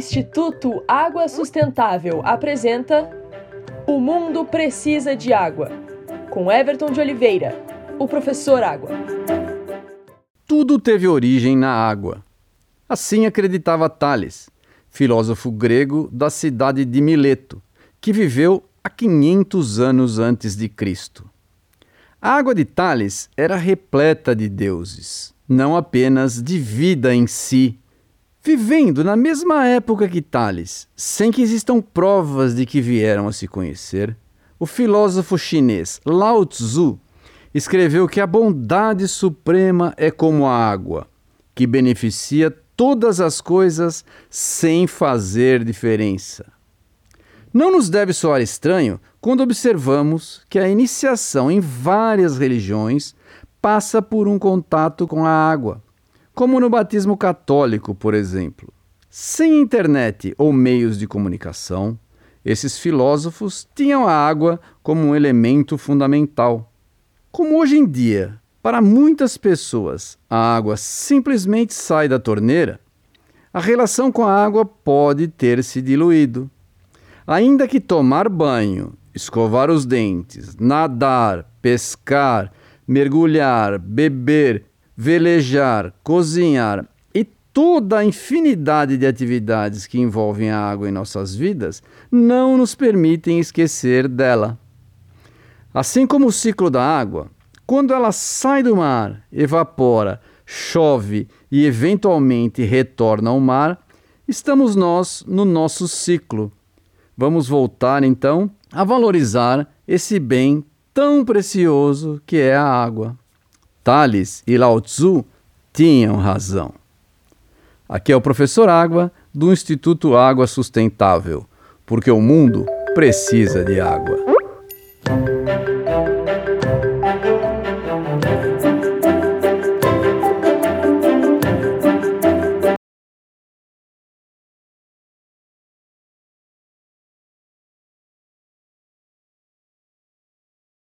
Instituto Água Sustentável apresenta O Mundo Precisa de Água, com Everton de Oliveira, o professor Água. Tudo teve origem na água. Assim acreditava Tales, filósofo grego da cidade de Mileto, que viveu há 500 anos antes de Cristo. A água de Tales era repleta de deuses, não apenas de vida em si, Vivendo na mesma época que Tales, sem que existam provas de que vieram a se conhecer, o filósofo chinês Lao Tzu escreveu que a bondade suprema é como a água, que beneficia todas as coisas sem fazer diferença. Não nos deve soar estranho quando observamos que a iniciação em várias religiões passa por um contato com a água como no batismo católico, por exemplo. Sem internet ou meios de comunicação, esses filósofos tinham a água como um elemento fundamental. Como hoje em dia, para muitas pessoas, a água simplesmente sai da torneira, a relação com a água pode ter se diluído. Ainda que tomar banho, escovar os dentes, nadar, pescar, mergulhar, beber velejar, cozinhar e toda a infinidade de atividades que envolvem a água em nossas vidas não nos permitem esquecer dela. Assim como o ciclo da água, quando ela sai do mar, evapora, chove e eventualmente retorna ao mar, estamos nós no nosso ciclo. Vamos voltar então a valorizar esse bem tão precioso que é a água. Tales e Lao Tzu tinham razão. Aqui é o professor Água do Instituto Água Sustentável, porque o mundo precisa de água.